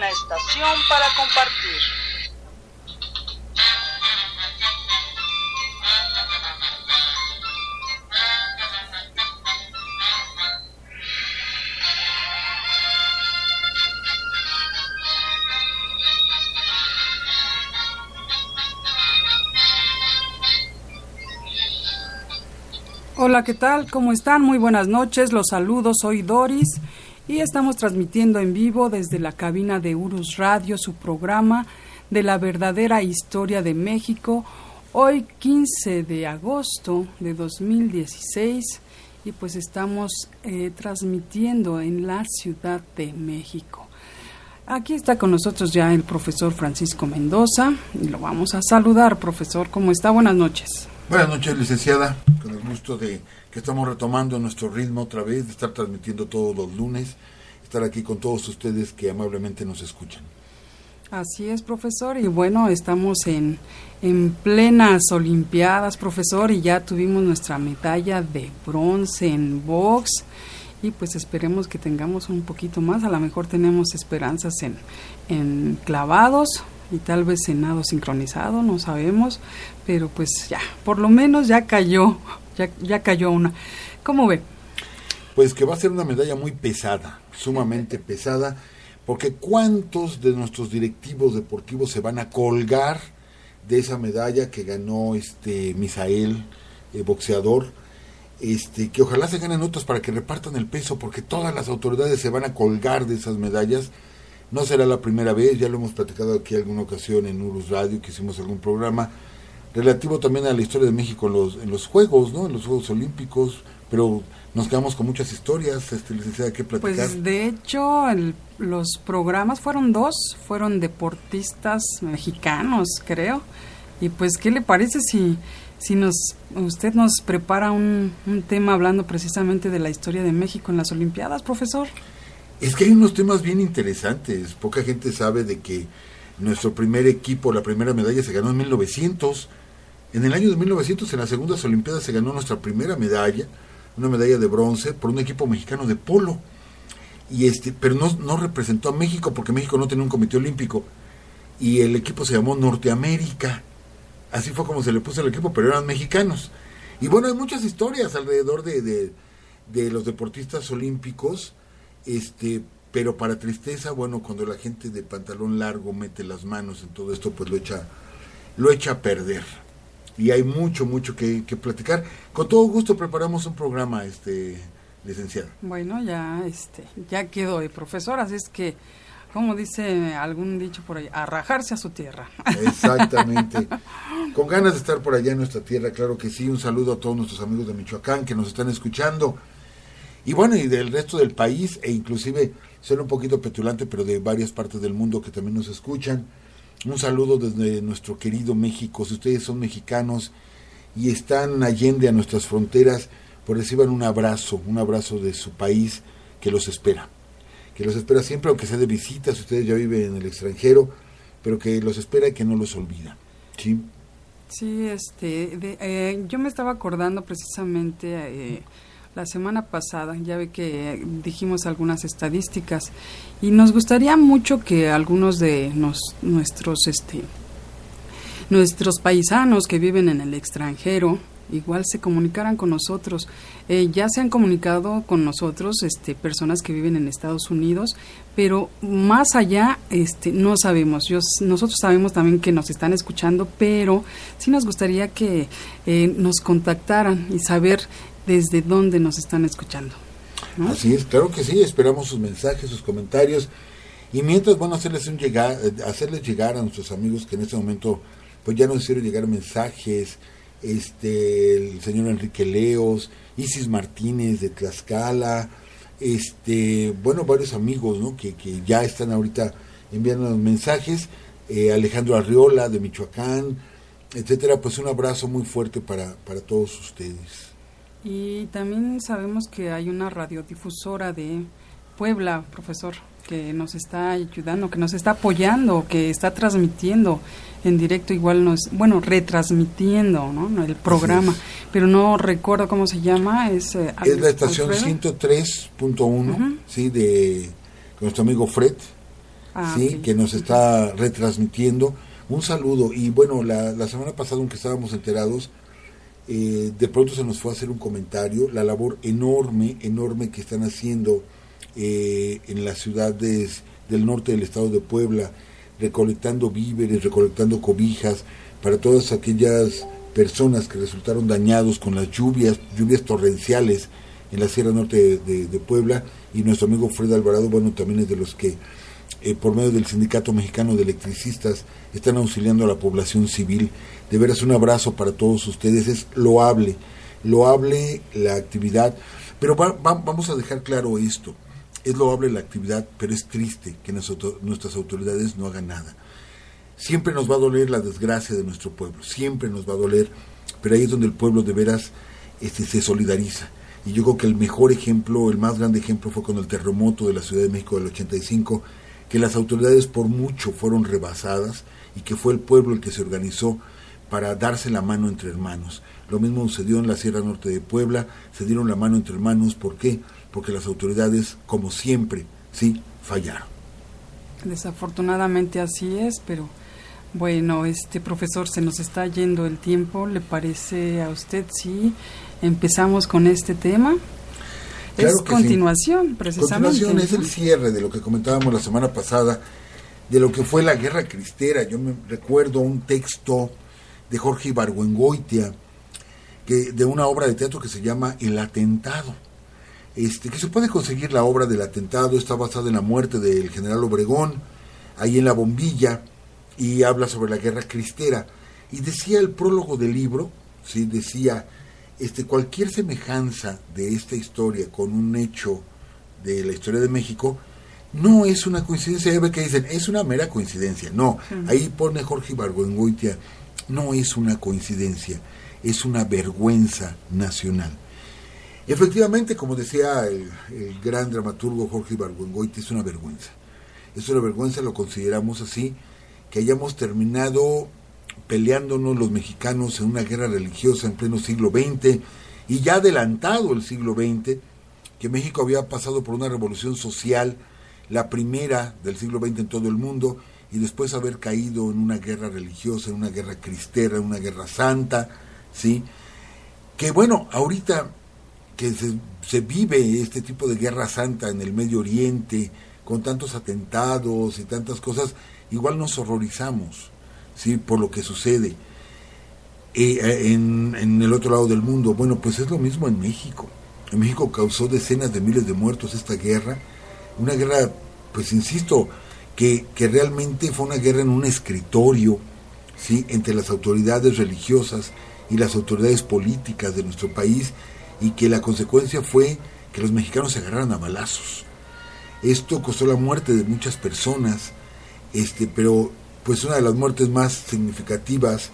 Una estación para compartir. Hola, ¿qué tal? ¿Cómo están? Muy buenas noches. Los saludos. Soy Doris y estamos transmitiendo en vivo desde la cabina de Urus Radio su programa de la verdadera historia de México. Hoy 15 de agosto de 2016 y pues estamos eh, transmitiendo en la Ciudad de México. Aquí está con nosotros ya el profesor Francisco Mendoza y lo vamos a saludar. Profesor, ¿cómo está? Buenas noches. Buenas noches, licenciada. Con el gusto de que estamos retomando nuestro ritmo otra vez, de estar transmitiendo todos los lunes, estar aquí con todos ustedes que amablemente nos escuchan. Así es, profesor. Y bueno, estamos en, en plenas Olimpiadas, profesor, y ya tuvimos nuestra medalla de bronce en box. Y pues esperemos que tengamos un poquito más. A lo mejor tenemos esperanzas en, en clavados y tal vez en nado sincronizado, no sabemos. Pero pues ya, por lo menos ya cayó, ya, cayó una. ¿Cómo ve? Pues que va a ser una medalla muy pesada, sumamente pesada, porque ¿cuántos de nuestros directivos deportivos se van a colgar de esa medalla que ganó este Misael, eh, boxeador? Este, que ojalá se ganen otros para que repartan el peso, porque todas las autoridades se van a colgar de esas medallas. No será la primera vez, ya lo hemos platicado aquí alguna ocasión en Urus Radio, que hicimos algún programa relativo también a la historia de México en los, en los Juegos, ¿no? En los Juegos Olímpicos, pero nos quedamos con muchas historias, este, licenciada, que platicar. Pues de hecho, el, los programas fueron dos, fueron deportistas mexicanos, creo. Y pues, ¿qué le parece si, si nos, usted nos prepara un, un tema hablando precisamente de la historia de México en las Olimpiadas, profesor? Es que hay unos temas bien interesantes. Poca gente sabe de que nuestro primer equipo, la primera medalla se ganó en 1900. En el año de 1900, en las segundas Olimpiadas, se ganó nuestra primera medalla, una medalla de bronce, por un equipo mexicano de polo. Y este, pero no, no representó a México porque México no tenía un comité olímpico. Y el equipo se llamó Norteamérica. Así fue como se le puso el equipo, pero eran mexicanos. Y bueno, hay muchas historias alrededor de, de, de los deportistas olímpicos. Este, pero para tristeza, bueno, cuando la gente de pantalón largo mete las manos en todo esto, pues lo echa, lo echa a perder. Y hay mucho, mucho que, que platicar. Con todo gusto preparamos un programa, este licenciado. Bueno, ya, este, ya quedó de profesor, así es que, como dice algún dicho por ahí, a rajarse a su tierra. Exactamente. Con ganas de estar por allá en nuestra tierra, claro que sí. Un saludo a todos nuestros amigos de Michoacán que nos están escuchando. Y bueno, y del resto del país, e inclusive suena un poquito petulante, pero de varias partes del mundo que también nos escuchan. Un saludo desde nuestro querido México. Si ustedes son mexicanos y están allende a nuestras fronteras, pues reciban un abrazo, un abrazo de su país que los espera. Que los espera siempre, aunque sea de visita, si ustedes ya viven en el extranjero, pero que los espera y que no los olvida. ¿Sí? Sí, este, de, eh, yo me estaba acordando precisamente eh, la semana pasada, ya ve que dijimos algunas estadísticas y nos gustaría mucho que algunos de nos, nuestros este nuestros paisanos que viven en el extranjero igual se comunicaran con nosotros. Eh, ya se han comunicado con nosotros este, personas que viven en Estados Unidos, pero más allá este, no sabemos. Nosotros sabemos también que nos están escuchando, pero sí nos gustaría que eh, nos contactaran y saber desde dónde nos están escuchando. Así es, claro que sí, esperamos sus mensajes, sus comentarios. Y mientras, bueno, hacerles, un llegar, hacerles llegar a nuestros amigos que en este momento pues ya nos hicieron llegar mensajes este, el señor Enrique Leos, Isis Martínez de Tlaxcala, este, bueno, varios amigos, ¿no? Que, que ya están ahorita enviando los mensajes, eh, Alejandro Arriola de Michoacán, etcétera, pues un abrazo muy fuerte para, para todos ustedes. Y también sabemos que hay una radiodifusora de Puebla, profesor, que nos está ayudando, que nos está apoyando, que está transmitiendo en directo igual nos, bueno, retransmitiendo, ¿no? El programa, pero no recuerdo cómo se llama, es eh, es la estación 103.1, sí, de nuestro amigo Fred, ah, sí, que nos está retransmitiendo. Un saludo. Y bueno, la, la semana pasada aunque estábamos enterados, eh, de pronto se nos fue a hacer un comentario, la labor enorme, enorme que están haciendo eh, en las ciudades del norte del estado de Puebla, recolectando víveres, recolectando cobijas para todas aquellas personas que resultaron dañados con las lluvias, lluvias torrenciales en la Sierra Norte de, Puebla y nuestro amigo Fred Alvarado, bueno, también es de los que eh, por medio del Sindicato Mexicano de Electricistas están auxiliando a la población civil. De veras un abrazo para todos ustedes, es loable, loable la actividad, pero vamos a dejar claro esto es loable la actividad, pero es triste que nuestras autoridades no hagan nada. Siempre nos va a doler la desgracia de nuestro pueblo, siempre nos va a doler, pero ahí es donde el pueblo de veras este, se solidariza. Y yo creo que el mejor ejemplo, el más grande ejemplo fue con el terremoto de la Ciudad de México del 85, que las autoridades por mucho fueron rebasadas y que fue el pueblo el que se organizó para darse la mano entre hermanos. Lo mismo sucedió en la Sierra Norte de Puebla, se dieron la mano entre hermanos, ¿por qué? porque las autoridades, como siempre, sí, fallaron. Desafortunadamente así es, pero bueno, este profesor, se nos está yendo el tiempo. ¿Le parece a usted si empezamos con este tema? es continuación, precisamente. Continuación es el cierre de lo que comentábamos la semana pasada, de lo que fue la guerra cristera. Yo me recuerdo un texto de Jorge Ibargüengoitia, que, de una obra de teatro que se llama El Atentado este, que se puede conseguir la obra del atentado, está basada en la muerte del general Obregón, ahí en la bombilla, y habla sobre la guerra cristera. Y decía el prólogo del libro, ¿sí? decía, este, cualquier semejanza de esta historia con un hecho de la historia de México, no es una coincidencia, ve que dicen, es una mera coincidencia. No, ahí pone Jorge Ibargüengoitia, no es una coincidencia, es una vergüenza nacional. Efectivamente, como decía el, gran dramaturgo Jorge Ibargüengoiti, es una vergüenza. Es una vergüenza, lo consideramos así, que hayamos terminado peleándonos los mexicanos en una guerra religiosa en pleno siglo XX y ya adelantado el siglo XX, que México había pasado por una revolución social, la primera del siglo XX en todo el mundo, y después haber caído en una guerra religiosa, en una guerra cristera, en una guerra santa, ¿sí? Que bueno, ahorita que se, vive este tipo de guerra santa en el Medio Oriente, con tantos atentados y tantas cosas, igual nos horrorizamos ¿sí? por lo que sucede. Eh, en, en, el otro lado del mundo, bueno, pues es lo mismo en México. En México causó decenas de miles de muertos esta guerra, una guerra, pues insisto, que, realmente fue una guerra en un escritorio, ¿sí? entre las autoridades religiosas y las autoridades políticas de nuestro país, y que la consecuencia fue que los mexicanos se agarraran a balazos. Esto costó la muerte de muchas personas, este, pero pues una de las muertes más significativas,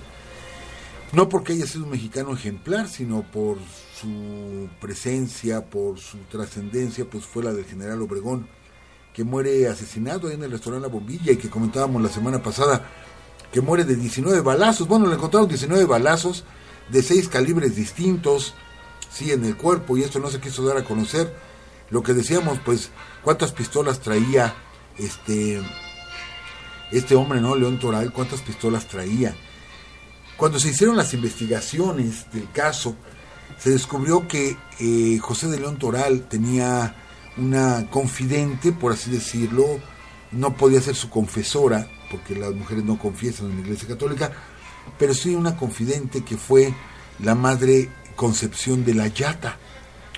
no porque haya sido un mexicano ejemplar, sino por su presencia, por su trascendencia, pues fue la del general Obregón, que muere asesinado en el restaurante La Bombilla y que comentábamos la semana pasada, que muere de 19 balazos. Bueno, le encontraron 19 balazos de seis calibres distintos, sí en el cuerpo y esto no se quiso dar a conocer. Lo que decíamos, pues, cuántas pistolas traía este este hombre, ¿no? León Toral, cuántas pistolas traía. Cuando se hicieron las investigaciones del caso, se descubrió que eh, José de León Toral tenía una confidente, por así decirlo, no podía ser su confesora, porque las mujeres no confiesan en la Iglesia Católica, pero sí una confidente que fue la madre Concepción de la Yata,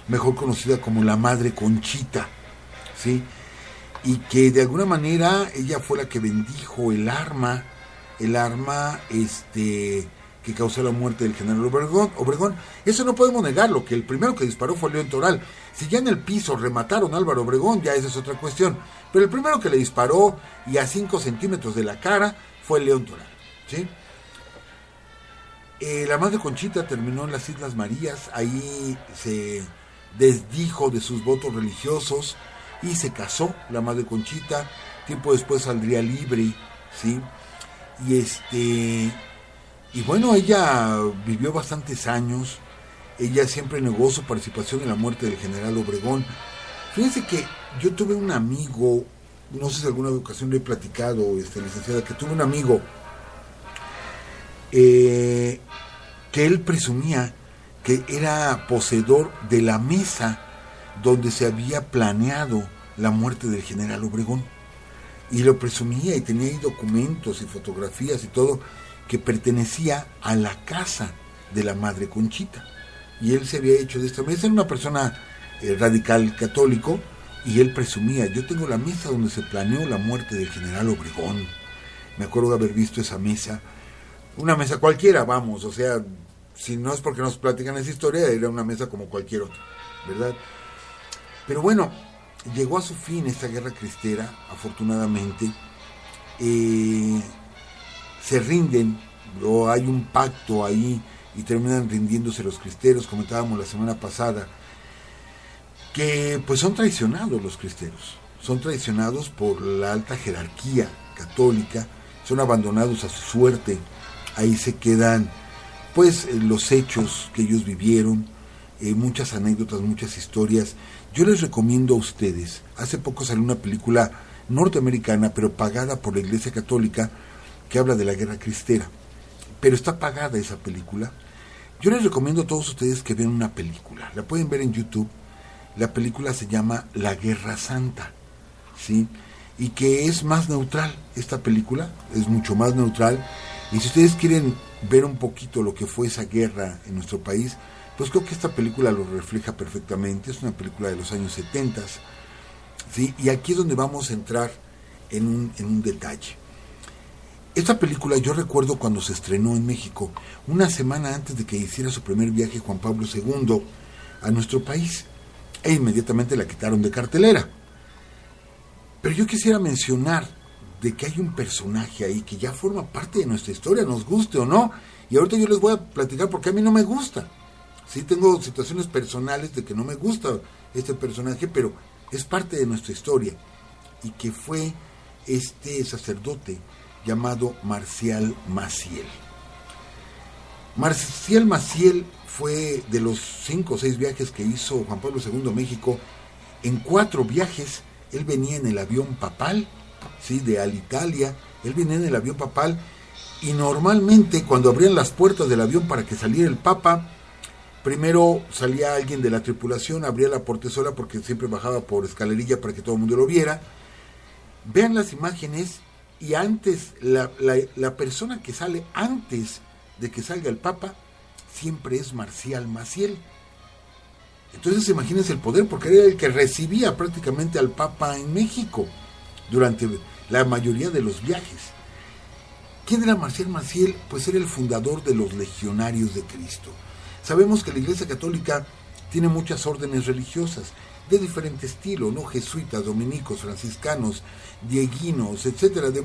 mejor conocida como la Madre Conchita, ¿sí? Y que de alguna manera ella fue la que bendijo el arma, el arma este, que causó la muerte del general Obregón. Obregón. Eso no podemos negarlo, que el primero que disparó fue León Toral. Si ya en el piso remataron a Álvaro Obregón, ya esa es otra cuestión. Pero el primero que le disparó y a 5 centímetros de la cara fue León Toral. ¿sí? Eh, la madre Conchita terminó en las Islas Marías, ahí se desdijo de sus votos religiosos y se casó la madre Conchita. Tiempo después saldría libre, ¿sí? Y este y bueno, ella vivió bastantes años. Ella siempre negó su participación en la muerte del general Obregón. Fíjense que yo tuve un amigo, no sé si alguna ocasión le he platicado, este, licenciada, que tuve un amigo eh, que él presumía que era poseedor de la mesa donde se había planeado la muerte del general Obregón. Y lo presumía y tenía ahí documentos y fotografías y todo que pertenecía a la casa de la madre Conchita. Y él se había hecho de esta mesa, era una persona eh, radical católico, y él presumía, yo tengo la mesa donde se planeó la muerte del general Obregón. Me acuerdo de haber visto esa mesa, una mesa cualquiera, vamos, o sea, si no es porque nos platican esa historia, era una mesa como cualquier otra, ¿verdad? Pero bueno, llegó a su fin esta guerra cristera, afortunadamente. Eh, se rinden, o hay un pacto ahí y terminan rindiéndose los cristeros, comentábamos la semana pasada, que pues son traicionados los cristeros, son traicionados por la alta jerarquía católica, son abandonados a su suerte, ahí se quedan pues los hechos que ellos vivieron, eh, muchas anécdotas, muchas historias. Yo les recomiendo a ustedes, hace poco salió una película norteamericana, pero pagada por la Iglesia Católica, que habla de la guerra cristera. Pero está pagada esa película. Yo les recomiendo a todos ustedes que vean una película. La pueden ver en YouTube. La película se llama La Guerra Santa. ¿Sí? Y que es más neutral. Esta película es mucho más neutral. Y si ustedes quieren ver un poquito lo que fue esa guerra en nuestro país, pues creo que esta película lo refleja perfectamente. Es una película de los años 70. ¿sí? Y aquí es donde vamos a entrar en un, en un detalle. Esta película yo recuerdo cuando se estrenó en México, una semana antes de que hiciera su primer viaje Juan Pablo II a nuestro país, e inmediatamente la quitaron de cartelera. Pero yo quisiera mencionar de que hay un personaje ahí que ya forma parte de nuestra historia, nos guste o no, y ahorita yo les voy a platicar porque a mí no me gusta. Sí tengo situaciones personales de que no me gusta este personaje, pero es parte de nuestra historia, y que fue este sacerdote llamado Marcial Maciel. Marcial Maciel fue de los cinco o seis viajes que hizo Juan Pablo II México, en cuatro viajes él venía en el avión papal, ¿sí? de Alitalia, él venía en el avión papal y normalmente cuando abrían las puertas del avión para que saliera el Papa, primero salía alguien de la tripulación, abría la portezuela porque siempre bajaba por escalerilla para que todo el mundo lo viera. Vean las imágenes y antes, la, la, persona que sale antes de que salga el Papa, siempre es Marcial Maciel. Entonces imagínense el poder, porque era el que recibía prácticamente al Papa en México durante la mayoría de los viajes. ¿Quién era Marcial Maciel? Pues era el fundador de los legionarios de Cristo. Sabemos que la Iglesia Católica tiene muchas órdenes religiosas de diferente estilo, ¿no? Jesuitas, dominicos, franciscanos, dieguinos, etcétera, de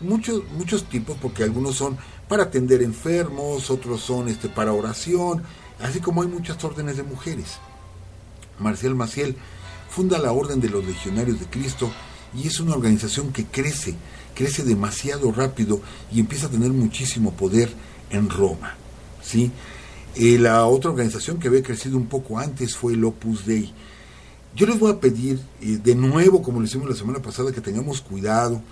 muchos, muchos tipos, porque algunos son para atender enfermos, otros son este, para oración, así como hay muchas órdenes de mujeres. Marcial Maciel funda la Orden de los Legionarios de Cristo y es una organización que crece, crece demasiado rápido y empieza a tener muchísimo poder en Roma. ¿sí? Eh, la otra organización que había crecido un poco antes fue el Opus Dei yo les voy a pedir de nuevo, como lo hicimos la semana pasada, que tengamos cuidado.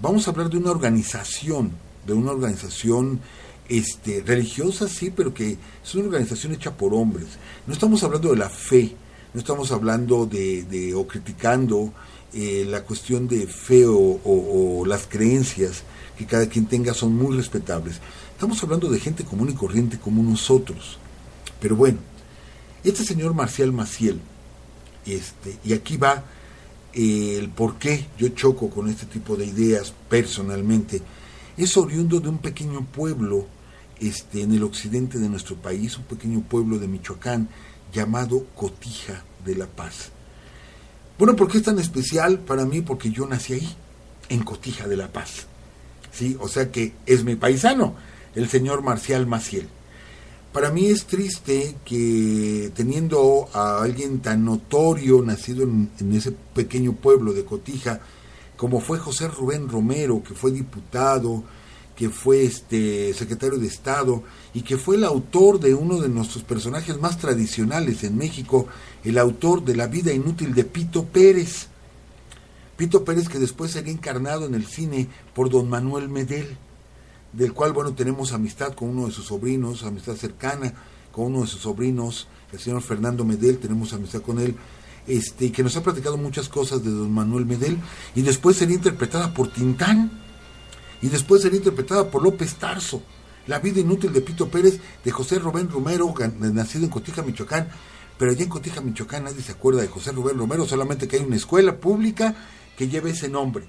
Vamos a hablar de una organización, de una organización este, religiosa, sí, pero que es una organización hecha por hombres. No estamos hablando de la fe, no estamos hablando de, o criticando eh, la cuestión de fe o, las creencias que cada quien tenga son muy respetables. Estamos hablando de gente común y corriente como nosotros. Pero bueno, este señor Marcial Maciel, este, y aquí va eh, el por qué yo choco con este tipo de ideas personalmente. Es oriundo de un pequeño pueblo este, en el occidente de nuestro país, un pequeño pueblo de Michoacán llamado Cotija de la Paz. Bueno, ¿por qué es tan especial para mí? Porque yo nací ahí, en Cotija de la Paz. ¿Sí? O sea que es mi paisano, el señor Marcial Maciel. Para mí es triste que teniendo a alguien tan notorio, nacido en, ese pequeño pueblo de Cotija, como fue José Rubén Romero, que fue diputado, que fue este secretario de Estado y que fue el autor de uno de nuestros personajes más tradicionales en México, el autor de La vida inútil de Pito Pérez. Pito Pérez que después sería encarnado en el cine por don Manuel Medel, del cual bueno tenemos amistad con uno de sus sobrinos, amistad cercana con uno de sus sobrinos, el señor Fernando Medel, tenemos amistad con él, este, que nos ha platicado muchas cosas de don Manuel Medel, y después sería interpretada por Tintán y después sería interpretada por López Tarso. La vida inútil de Pito Pérez, de José Rubén Romero, nacido en Cotija, Michoacán. Pero allá en Cotija, Michoacán, nadie se acuerda de José Rubén Romero, solamente que hay una escuela pública que lleva ese nombre.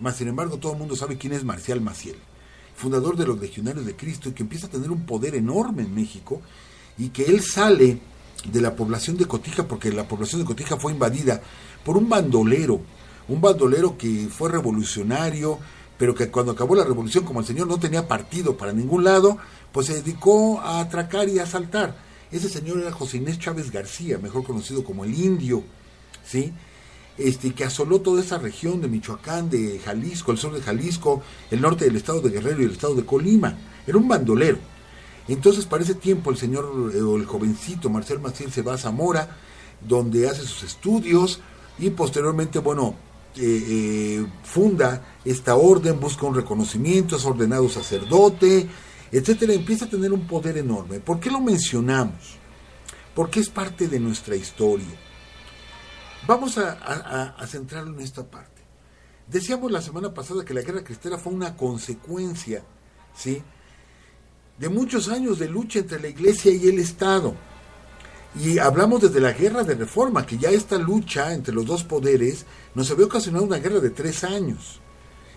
Mas, sin embargo, todo el mundo sabe quién es Marcial Maciel, fundador de los Legionarios de Cristo, y que empieza a tener un poder enorme en México, y que él sale de la población de Cotija, porque la población de Cotija fue invadida por un bandolero, un bandolero que fue revolucionario, pero que cuando acabó la revolución, como el señor no tenía partido para ningún lado, pues se dedicó a atracar y a asaltar. Ese señor era José Inés Chávez García, mejor conocido como el Indio, ¿sí? Este, que asoló toda esa región de Michoacán, de Jalisco, el sur de Jalisco, el norte del estado de Guerrero y el estado de Colima. Era un bandolero. Entonces, para ese tiempo, el señor, eh, o el jovencito Marcel Maciel se va a Zamora, donde hace sus estudios y posteriormente, bueno, eh, eh, funda esta orden, busca un reconocimiento, es ordenado sacerdote, etcétera, empieza a tener un poder enorme. ¿Por qué lo mencionamos? Porque es parte de nuestra historia. Vamos a, a centrarlo en esta parte. Decíamos la semana pasada que la guerra cristera fue una consecuencia, ¿sí? De muchos años de lucha entre la iglesia y el Estado. Y hablamos desde la guerra de reforma, que ya esta lucha entre los dos poderes nos había ocasionado una guerra de tres años,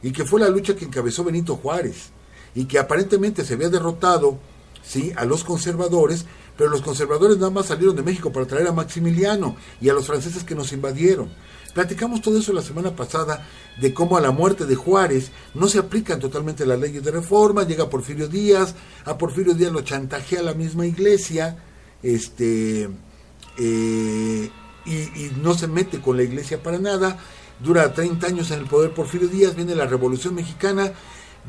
y que fue la lucha que encabezó Benito Juárez, y que aparentemente se había derrotado ¿sí? a los conservadores, pero los conservadores nada más salieron de México para traer a Maximiliano y a los franceses que nos invadieron. Platicamos todo eso la semana pasada de cómo a la muerte de Juárez no se aplican totalmente las leyes de reforma, llega Porfirio Díaz, a Porfirio Díaz lo chantajea la misma iglesia, este, eh, y, no se mete con la iglesia para nada. Dura 30 años en el poder Porfirio Díaz, viene la Revolución Mexicana,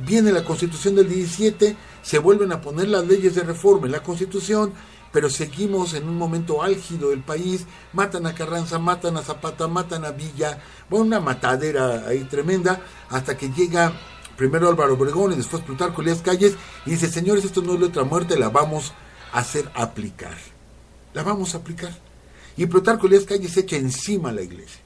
viene la Constitución del 17, se vuelven a poner las leyes de reforma en la Constitución, pero seguimos en un momento álgido del país, matan a Carranza, matan a Zapata, matan a Villa, bueno, una matadera ahí tremenda, hasta que llega primero Álvaro Obregón y después Plutarco Elías Calles y dice, señores, esto no es letra muerte, la vamos a hacer aplicar. La vamos a aplicar. Y Plutarco Elías Calles echa encima a la iglesia.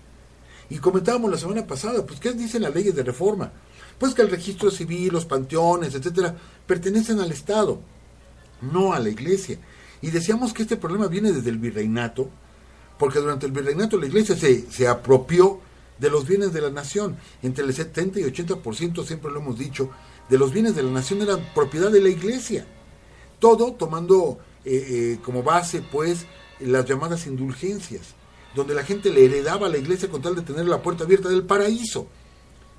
Y comentábamos la semana pasada, pues, ¿qué dicen las leyes de reforma? Pues que el registro civil, los panteones, etcétera, pertenecen al Estado, no a la iglesia. Y decíamos que este problema viene desde el virreinato, porque durante el virreinato la iglesia se, se apropió de los bienes de la nación. Entre el 70 y 80%, siempre lo hemos dicho, de los bienes de la nación eran propiedad de la iglesia. Todo tomando eh, eh, como base, pues, las llamadas indulgencias, donde la gente le heredaba a la iglesia con tal de tener la puerta abierta del paraíso.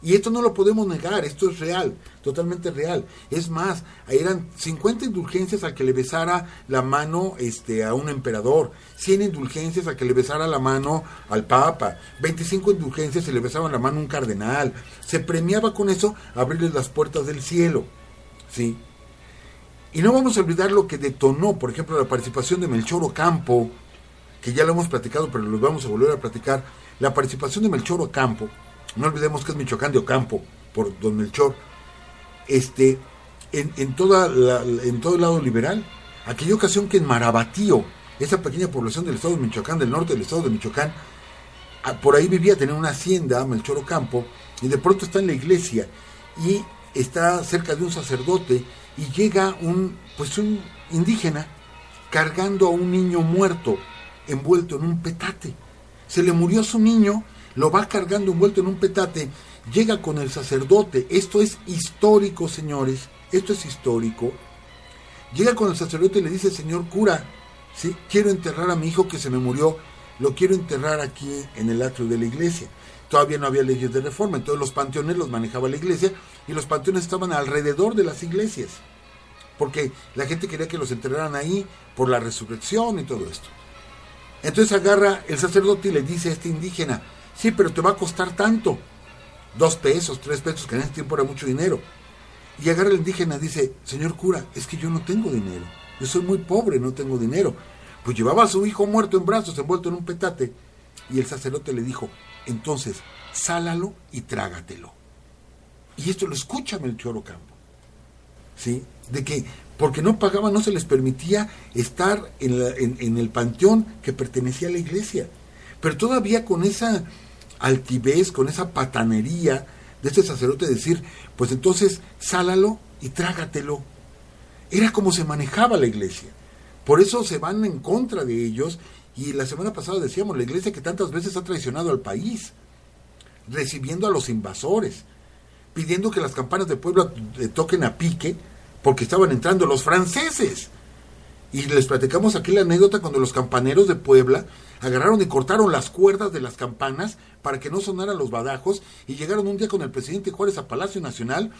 Y esto no lo podemos negar, esto es real, totalmente real. Es más, eran 50 indulgencias a que le besara la mano este, a un emperador, 100 indulgencias a que le besara la mano al papa, 25 indulgencias y le besaban la mano a un cardenal. Se premiaba con eso abrirles las puertas del cielo. ¿sí? Y no vamos a olvidar lo que detonó, por ejemplo, la participación de Melchor Ocampo, que ya lo hemos platicado, pero lo vamos a volver a platicar. La participación de Melchor Ocampo, no olvidemos que es Michoacán de Ocampo, por don Melchor, este, en, en todo el lado liberal. Aquella ocasión que en Marabatío, esa pequeña población del estado de Michoacán, del norte del estado de Michoacán, por ahí vivía, tenía una hacienda, Melchor Ocampo, y de pronto está en la iglesia y está cerca de un sacerdote y llega un, pues un indígena cargando a un niño muerto envuelto en un petate. Se le murió su niño, lo va cargando envuelto en un petate, llega con el sacerdote. Esto es histórico, señores, esto es histórico. Llega con el sacerdote y le dice, señor cura, ¿sí? quiero enterrar a mi hijo que se me murió, lo quiero enterrar aquí en el atrio de la iglesia. Todavía no había leyes de reforma, entonces los panteones los manejaba la iglesia y los panteones estaban alrededor de las iglesias, porque la gente quería que los enterraran ahí por la resurrección y todo esto. Entonces agarra el sacerdote y le dice a este indígena, sí, pero te va a costar tanto, dos pesos, tres pesos, que en ese tiempo era mucho dinero. Y agarra el indígena dice, señor cura, es que yo no tengo dinero, yo soy muy pobre, no tengo dinero. Pues llevaba a su hijo muerto en brazos, envuelto en un petate, y el sacerdote le dijo, entonces, sálalo y trágatelo. Y esto lo escucha Melchor Ocampo. ¿Sí? De que porque no pagaban, no se les permitía estar en, en, el panteón que pertenecía a la iglesia. Pero todavía con esa altivez, con esa patanería de este sacerdote decir, pues entonces sálalo y trágatelo. Era como se manejaba la iglesia. Por eso se van en contra de ellos y la semana pasada decíamos, la iglesia que tantas veces ha traicionado al país, recibiendo a los invasores, pidiendo que las campanas de Puebla toquen a pique, porque estaban entrando los franceses. Y les platicamos aquí la anécdota cuando los campaneros de Puebla agarraron y cortaron las cuerdas de las campanas para que no sonaran los badajos y llegaron un día con el presidente Juárez a Palacio Nacional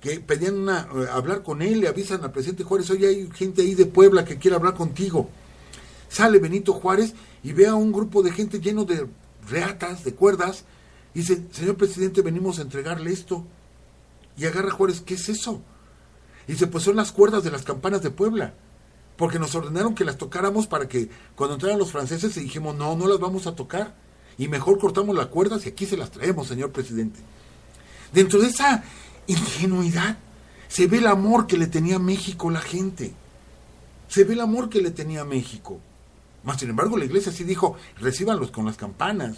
que pedían eh, hablar con él, le avisan al presidente Juárez, oye, hay gente ahí de Puebla que quiere hablar contigo. Sale Benito Juárez y ve a un grupo de gente lleno de reatas, de cuerdas, y dice, señor presidente, venimos a entregarle esto. Y agarra Juárez, ¿qué es eso? Y dice, pues son las cuerdas de las campanas de Puebla. Porque nos ordenaron que las tocáramos para que cuando entraran los franceses dijimos, no, no las vamos a tocar. Y mejor cortamos las cuerdas y aquí se las traemos, señor presidente. Dentro de esa ingenuidad se ve el amor que le tenía México la gente. Se ve el amor que le tenía México. Más sin embargo, la iglesia sí dijo, recíbanlos con las campanas.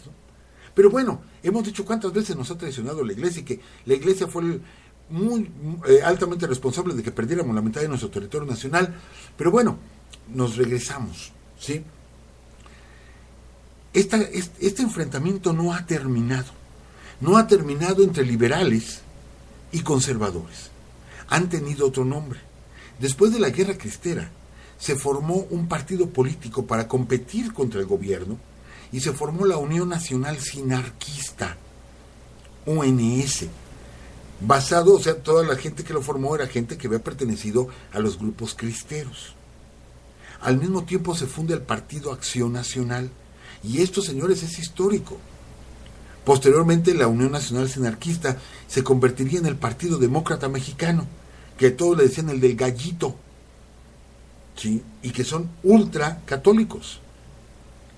Pero bueno, hemos dicho cuántas veces nos ha traicionado la iglesia y que la iglesia fue el, muy eh, altamente responsable de que perdiéramos la mitad de nuestro territorio nacional. Pero bueno, nos regresamos, ¿sí? este enfrentamiento no ha terminado. No ha terminado entre liberales y conservadores. Han tenido otro nombre. Después de la guerra cristera, se formó un partido político para competir contra el gobierno y se formó la Unión Nacional Sinarquista, UNS, basado, o sea, toda la gente que lo formó era gente que había pertenecido a los grupos cristeros. Al mismo tiempo se funda el Partido Acción Nacional, y esto, señores, es histórico. Posteriormente, la Unión Nacional Sinarquista se convertiría en el Partido Demócrata Mexicano, que todos le decían el del gallito, ¿sí? y que son ultra católicos.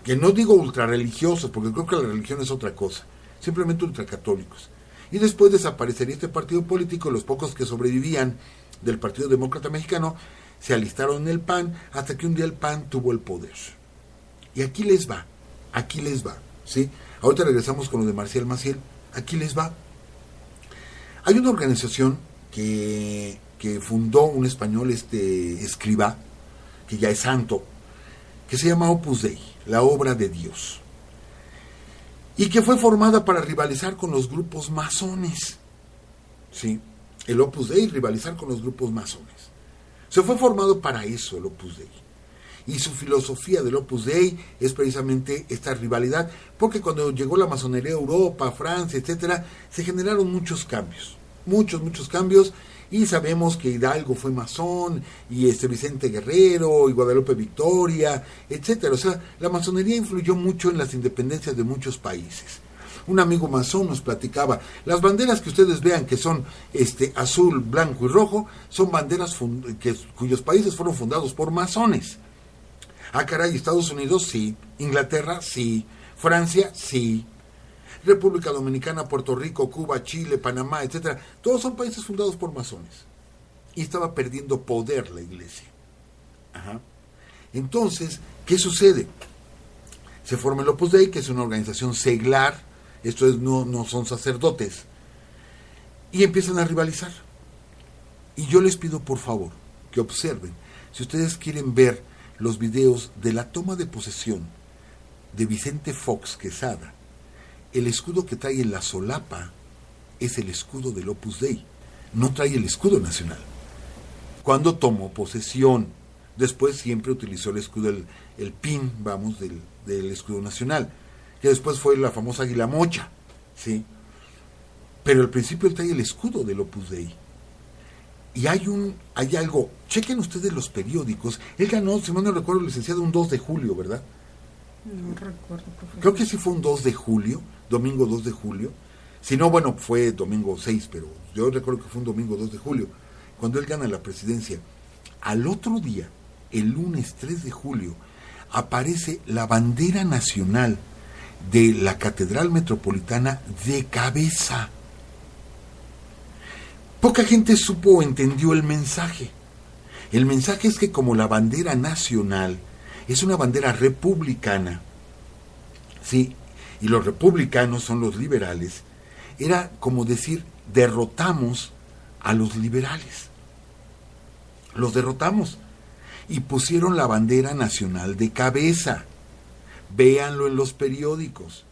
Que no digo ultra religiosos, porque creo que la religión es otra cosa, simplemente ultracatólicos y después desaparecería este partido político, los pocos que sobrevivían del Partido Demócrata Mexicano se alistaron en el PAN hasta que un día el PAN tuvo el poder. Y aquí les va, aquí les va, ¿sí? Ahorita regresamos con lo de Marcial Maciel, aquí les va. Hay una organización que, que fundó un español, este escriba, que ya es santo, que se llama Opus Dei, la obra de Dios y que fue formada para rivalizar con los grupos masones. ¿Sí? El Opus Dei, rivalizar con los grupos masones. Se fue formado para eso el Opus Dei. Y su filosofía del Opus Dei es precisamente esta rivalidad, porque cuando llegó la masonería a Europa, Francia, etcétera, se generaron muchos cambios, muchos, muchos cambios, y sabemos que Hidalgo fue masón, y este Vicente Guerrero, y Guadalupe Victoria, etcétera. O sea, la masonería influyó mucho en las independencias de muchos países. Un amigo masón nos platicaba, las banderas que ustedes vean que son este azul, blanco y rojo, son banderas que, cuyos países fueron fundados por masones. Ah, caray, Estados Unidos sí, Inglaterra sí, Francia sí, República Dominicana, Puerto Rico, Cuba, Chile, Panamá, etcétera, todos son países fundados por masones. Y estaba perdiendo poder la iglesia. Entonces, ¿qué sucede? Se forma el Opus Dei, que es una organización seglar, esto es, no, no son sacerdotes, y empiezan a rivalizar. Y yo les pido por favor que observen, si ustedes quieren ver los videos de la toma de posesión de Vicente Fox Quesada el escudo que trae en la solapa es el escudo del Opus Dei, no trae el escudo nacional. cuando tomó posesión. Después siempre utilizó el escudo, el, el pin, vamos, del, del escudo nacional, que después fue la famosa águila mocha, ¿sí? Pero al principio él trae el escudo del Opus Dei. Y hay un, hay algo, chequen ustedes los periódicos, él ganó, si mal no recuerdo, licenciado, un 2 de julio, ¿verdad? No recuerdo, profesor. Creo que sí fue un 2 de julio, domingo 2 de julio. Si no, bueno, fue domingo 6, pero yo recuerdo que fue un domingo 2 de julio, cuando él gana la presidencia. Al otro día, el lunes 3 de julio, aparece la bandera nacional de la Catedral Metropolitana de cabeza. Poca gente supo o entendió el mensaje. El mensaje es que como la bandera nacional es una bandera republicana, sí, y los republicanos son los liberales, era como decir, derrotamos a los liberales. Los derrotamos y pusieron la bandera nacional de cabeza. Véanlo en los periódicos.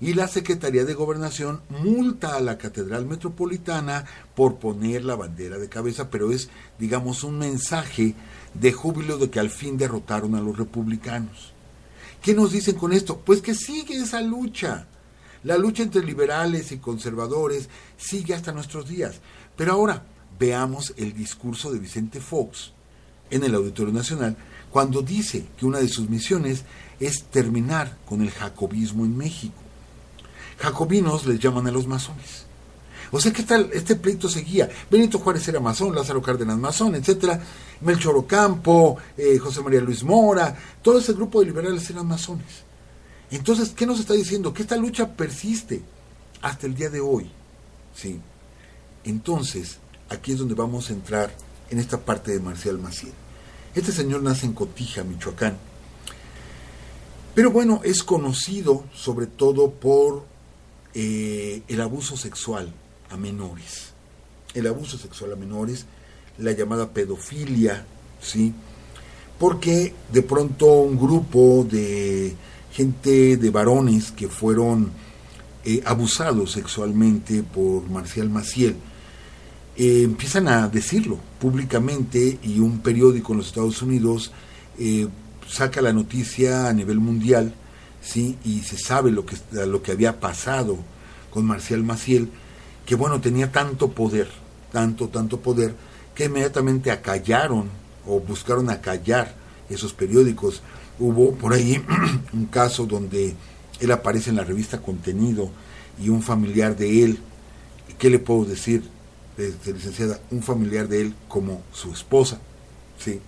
Y la Secretaría de Gobernación multa a la Catedral Metropolitana por poner la bandera de cabeza, pero es, digamos, un mensaje de júbilo de que al fin derrotaron a los republicanos. ¿Qué nos dicen con esto? Pues que sigue esa lucha. La lucha entre liberales y conservadores sigue hasta nuestros días. Pero ahora veamos el discurso de Vicente Fox en el Auditorio Nacional cuando dice que una de sus misiones es terminar con el jacobismo en México. Jacobinos les llaman a los masones. O sea que tal, este pleito seguía. Benito Juárez era masón, Lázaro Cárdenas masón, etcétera. Melchor Ocampo, eh, José María Luis Mora, todo ese grupo de liberales eran masones. Entonces, ¿qué nos está diciendo? Que esta lucha persiste hasta el día de hoy. ¿sí? Entonces, aquí es donde vamos a entrar en esta parte de Marcial Maciel. Este señor nace en Cotija, Michoacán. Pero bueno, es conocido sobre todo por eh, el abuso sexual a menores. El abuso sexual a menores, la llamada pedofilia, ¿sí? Porque de pronto un grupo de gente, de varones que fueron eh, abusados sexualmente por Marcial Maciel, eh, empiezan a decirlo públicamente y un periódico en los Estados Unidos eh, saca la noticia a nivel mundial, ¿sí? y se sabe lo que, lo que había pasado con Marcial Maciel, que bueno, tenía tanto poder, tanto, tanto poder, que inmediatamente acallaron o buscaron acallar esos periódicos. Hubo por ahí un caso donde él aparece en la revista Contenido y un familiar de él, ¿qué le puedo decir, este, licenciada? Un familiar de él como su esposa, ¿sí?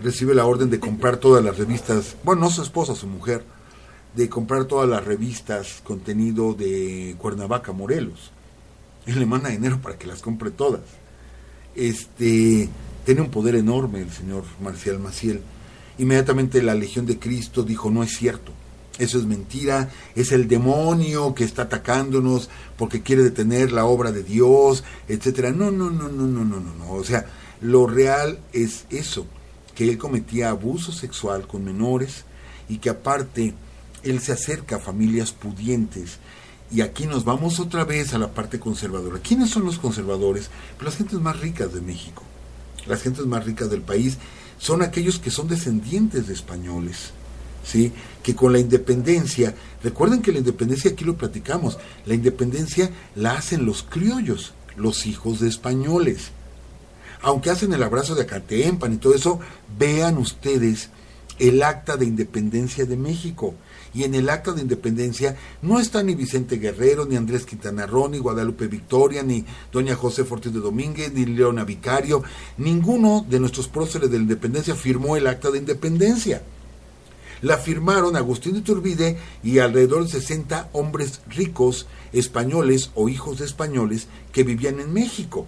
Recibe la orden de comprar todas las revistas, bueno, no su esposa, su mujer, de comprar todas las revistas, contenido de Cuernavaca, Morelos. Él le manda dinero para que las compre todas. Este, tiene un poder enorme el señor Marcial Maciel. Inmediatamente la Legión de Cristo dijo, no es cierto, eso es mentira, es el demonio que está atacándonos porque quiere detener la obra de Dios, etcétera. No, no, no, no, no, no, no, no. O sea, lo real es eso, que él cometía abuso sexual con menores y que aparte él se acerca a familias pudientes. Y aquí nos vamos otra vez a la parte conservadora. ¿Quiénes son los conservadores? Pues las gentes más ricas de México. Las gentes más ricas del país son aquellos que son descendientes de españoles. ¿Sí? que con la independencia, recuerden que la independencia aquí lo platicamos, la independencia la hacen los criollos, los hijos de españoles. Aunque hacen el abrazo de Acatempan y todo eso, vean ustedes el acta de independencia de México y en el acta de independencia no está ni Vicente Guerrero, ni Andrés Quintana Roo, ni Guadalupe Victoria, ni doña José Ortiz de Domínguez, ni Leona Vicario. Ninguno de nuestros próceres de la independencia firmó el acta de independencia. La firmaron Agustín de Turbide y alrededor de 60 hombres ricos españoles o hijos de españoles que vivían en México.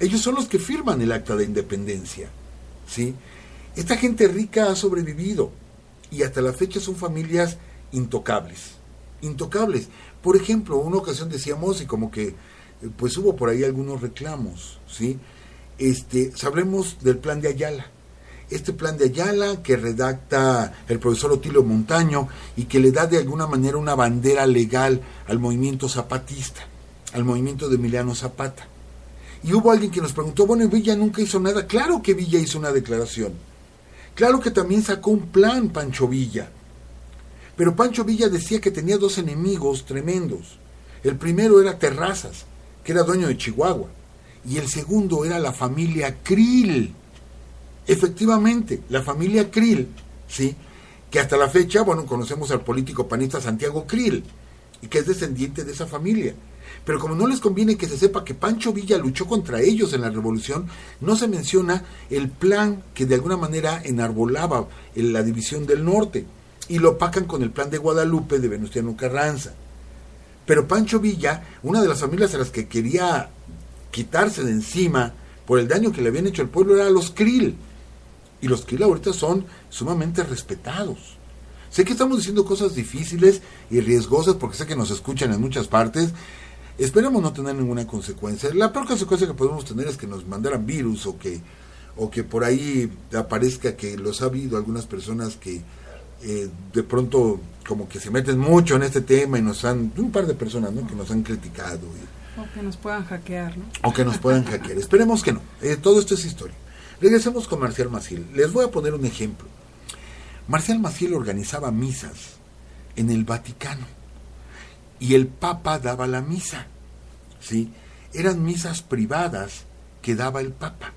Ellos son los que firman el acta de independencia. ¿sí? Esta gente rica ha sobrevivido y hasta la fecha son familias intocables, intocables. Por ejemplo, una ocasión decíamos y como que pues hubo por ahí algunos reclamos, ¿sí? Este, sabremos del plan de Ayala. Este plan de Ayala que redacta el profesor Otilio Montaño y que le da de alguna manera una bandera legal al movimiento zapatista, al movimiento de Emiliano Zapata. Y hubo alguien que nos preguntó, bueno, Villa nunca hizo nada. Claro que Villa hizo una declaración. Claro que también sacó un plan Pancho Villa. Pero Pancho Villa decía que tenía dos enemigos tremendos. El primero era Terrazas, que era dueño de Chihuahua. Y el segundo era la familia Krill. Efectivamente, la familia Krill, ¿sí? Que hasta la fecha, bueno, conocemos al político panista Santiago Krill, y que es descendiente de esa familia. Pero como no les conviene que se sepa que Pancho Villa luchó contra ellos en la revolución, no se menciona el plan que de alguna manera enarbolaba en la división del norte y lo opacan con el plan de Guadalupe de Venustiano Carranza. Pero Pancho Villa, una de las familias a las que quería quitarse de encima por el daño que le habían hecho al pueblo era los Krill. Y los Krill ahorita son sumamente respetados. Sé que estamos diciendo cosas difíciles y riesgosas porque sé que nos escuchan en muchas partes. Esperemos no tener ninguna consecuencia. La peor consecuencia que podemos tener es que nos mandaran virus o que, o que por ahí aparezca que los ha habido algunas personas que eh, de pronto como que se meten mucho en este tema y nos han, un par de personas ¿no? que nos han criticado. o que nos puedan hackear, ¿no? O que nos puedan hackear. Esperemos que no. Eh, todo esto es historia. Regresemos con Marcial Maciel. Les voy a poner un ejemplo. Marcial Maciel organizaba misas en el Vaticano y el Papa daba la misa. ¿sí? Eran misas privadas que daba el Papa.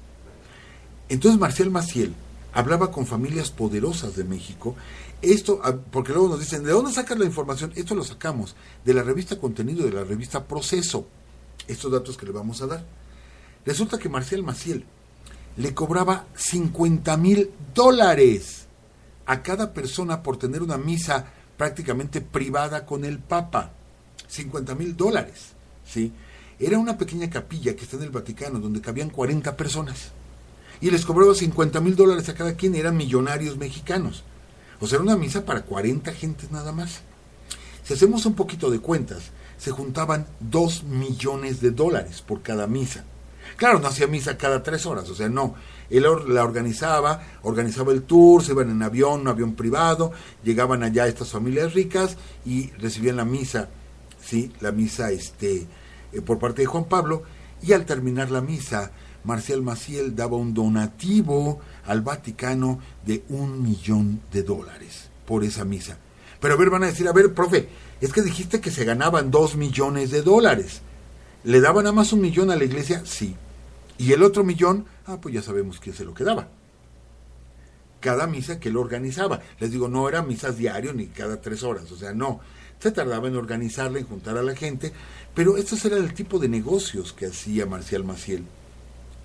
Entonces Marcial Maciel hablaba con familias poderosas de México. Esto, ah, porque luego nos dicen, ¿de dónde sacas la información? Esto lo sacamos de la revista Contenido, de la revista Proceso. Estos datos que le vamos a dar. Resulta que Marcial Maciel le cobraba 50 mil dólares a cada persona por tener una misa prácticamente privada con el Papa. 50 mil dólares. ¿sí? Era una pequeña capilla que está en el Vaticano donde cabían 40 personas. Y les cobraba 50 mil dólares a cada quien, eran millonarios mexicanos. O sea, era una misa para 40 gentes nada más. Si hacemos un poquito de cuentas, se juntaban 2 millones de dólares por cada misa. Claro, no hacía misa cada tres horas, o sea, no. Él la organizaba, organizaba el tour, se iban en avión, un avión privado, llegaban allá estas familias ricas y recibían la misa, sí, la misa este, eh, por parte de Juan Pablo, y al terminar la misa, Marcial Maciel daba un donativo al Vaticano de un millón de dólares por esa misa. Pero a ver, van a decir, a ver, profe, es que dijiste que se ganaban dos millones de dólares. ¿Le daban nada más un millón a la iglesia? Sí. Y el otro millón, ah, pues ya sabemos quién se lo quedaba. Cada misa que él organizaba. Les digo, no eran misas diario ni cada tres horas, o sea, no. Se tardaba en organizarla, en juntar a la gente, pero estos eran el tipo de negocios que hacía Marcial Maciel.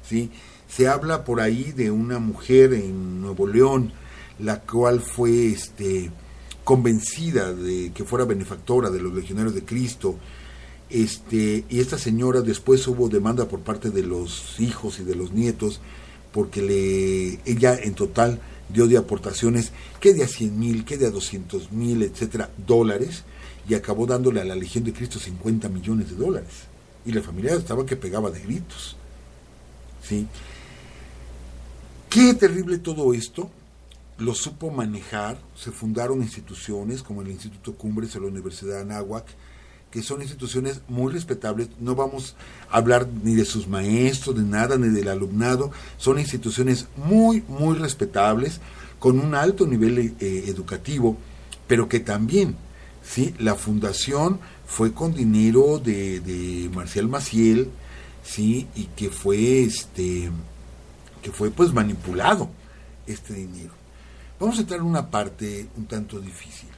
¿sí? Se habla por ahí de una mujer en Nuevo León, la cual fue este, convencida de que fuera benefactora de los legionarios de Cristo, este, y esta señora después hubo demanda por parte de los hijos y de los nietos, porque le, ella en total dio de aportaciones que de a 100 mil, que de a 200 mil, etcétera, dólares, y acabó dándole a la Legión de Cristo 50 millones de dólares. Y la familia estaba que pegaba de gritos. ¿sí? Qué terrible todo esto, lo supo manejar, se fundaron instituciones como el Instituto Cumbres o la Universidad de Anáhuac, que son instituciones muy respetables, no vamos a hablar ni de sus maestros, ni nada, ni del alumnado, son instituciones muy, muy respetables, con un alto nivel eh, educativo, pero que también, ¿sí? la fundación fue con dinero de, de Marcial Maciel, sí y que fue este fue pues manipulado este dinero. Vamos a entrar en una parte un tanto difícil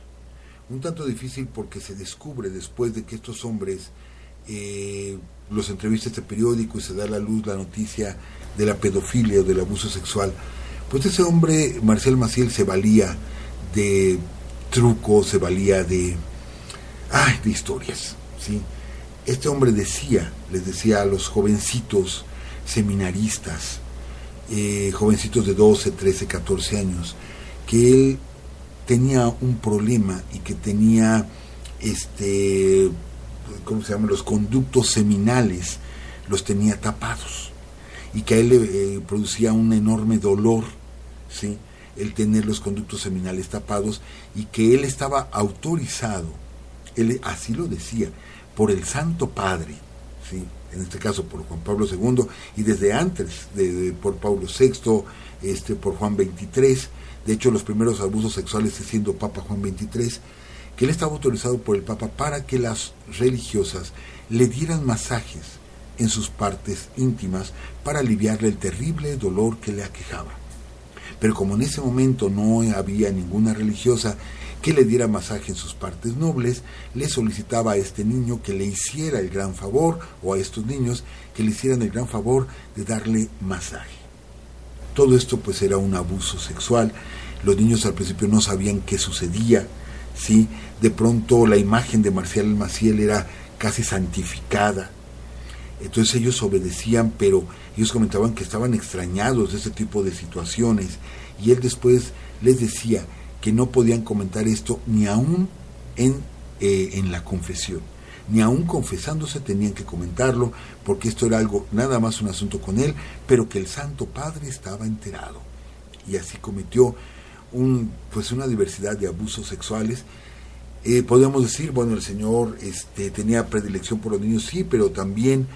un tanto difícil porque se descubre después de que estos hombres eh, los entrevista este periódico y se da a la luz la noticia de la pedofilia o del abuso sexual pues ese hombre Marcel Maciel se valía de trucos se valía de ay de historias sí este hombre decía, les decía a los jovencitos seminaristas, eh, jovencitos de 12, 13, 14 años, que él tenía un problema y que tenía, este, ¿cómo se llama? Los conductos seminales los tenía tapados y que a él le eh, producía un enorme dolor, ¿sí? el tener los conductos seminales tapados y que él estaba autorizado, él así lo decía, por el Santo Padre, en este caso por Juan Pablo II, y desde antes, de, por Pablo VI, este, por Juan XXIII, de hecho los primeros abusos sexuales siendo Papa Juan XXIII, que él estaba autorizado por el Papa para que las religiosas le dieran masajes en sus partes íntimas para aliviarle el terrible dolor que le aquejaba. Pero como en ese momento no había ninguna religiosa que le diera masaje en sus partes nobles, le solicitaba a este niño que le hiciera el gran favor, o a estos niños que le hicieran el gran favor de darle masaje. Todo esto pues era un abuso sexual. Los niños al principio no sabían qué sucedía, ¿sí? De pronto la imagen de Marcial Maciel era casi santificada. Entonces ellos obedecían, pero ellos comentaban que estaban extrañados de ese tipo de situaciones. Y él después les decía, que no podían comentar esto ni aún en, eh, en la confesión. Ni aún confesándose tenían que comentarlo, porque esto era algo, nada más un asunto con él, pero que el Santo Padre estaba enterado. Y así cometió un, pues una diversidad de abusos sexuales. Eh, podríamos decir, bueno, el Señor este, tenía predilección por los niños, sí, pero también,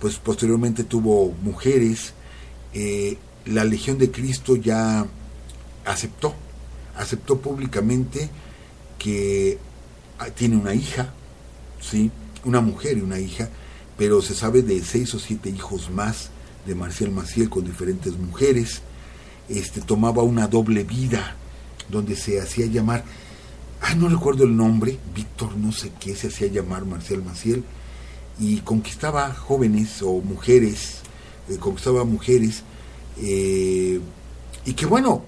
pues posteriormente tuvo mujeres. Eh, la Legión de Cristo ya aceptó aceptó públicamente que ah, tiene una hija, ¿sí? una mujer y una hija, pero se sabe de seis o siete hijos más de Marcial Maciel con diferentes mujeres. Este, tomaba una doble vida donde se hacía llamar, ay, no recuerdo el nombre, Víctor no sé qué se hacía llamar Marcial Maciel, y conquistaba jóvenes o mujeres, eh, conquistaba mujeres, eh, y que bueno,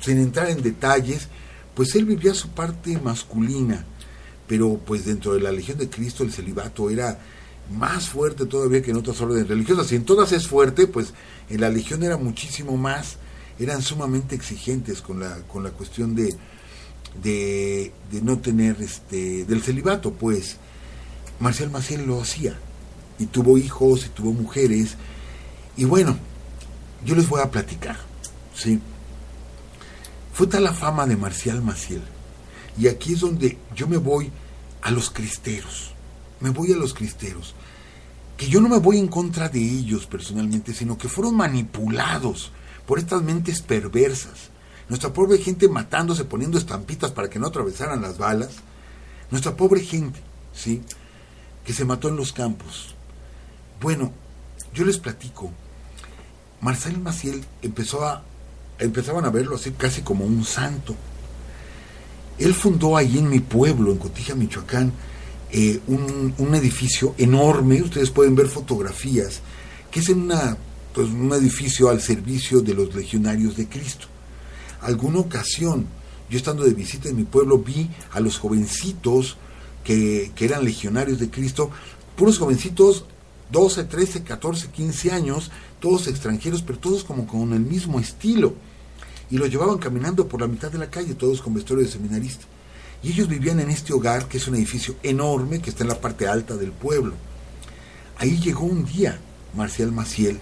sin entrar en detalles, pues él vivía su parte masculina, pero pues dentro de la Legión de Cristo el celibato era más fuerte todavía que en otras órdenes religiosas. Y en todas es fuerte, pues en la Legión era muchísimo más, eran sumamente exigentes con la, con la cuestión de, de, de no tener, este, del celibato, pues. Marcial Maciel lo hacía, y tuvo hijos, y tuvo mujeres, y bueno, yo les voy a platicar, ¿sí? Fue tal la fama de Marcial Maciel. Y aquí es donde yo me voy a los cristeros. Me voy a los cristeros. Que yo no me voy en contra de ellos personalmente, sino que fueron manipulados por estas mentes perversas. Nuestra pobre gente matándose, poniendo estampitas para que no atravesaran las balas. Nuestra pobre gente, ¿sí? Que se mató en los campos. Bueno, yo les platico. Marcel Maciel empezó a empezaban a verlo así casi como un santo. Él fundó ahí en mi pueblo, en Cotija, Michoacán, eh, un, edificio enorme, ustedes pueden ver fotografías, que es una, pues, un edificio al servicio de los legionarios de Cristo. Alguna ocasión, yo estando de visita en mi pueblo, vi a los jovencitos que, que eran legionarios de Cristo, puros jovencitos 12, 13, 14, 15 años, todos extranjeros, pero todos como con el mismo estilo y los llevaban caminando por la mitad de la calle, todos con vestuario de seminarista. Y ellos vivían en este hogar, que es un edificio enorme, que está en la parte alta del pueblo. Ahí llegó un día Marcial Maciel,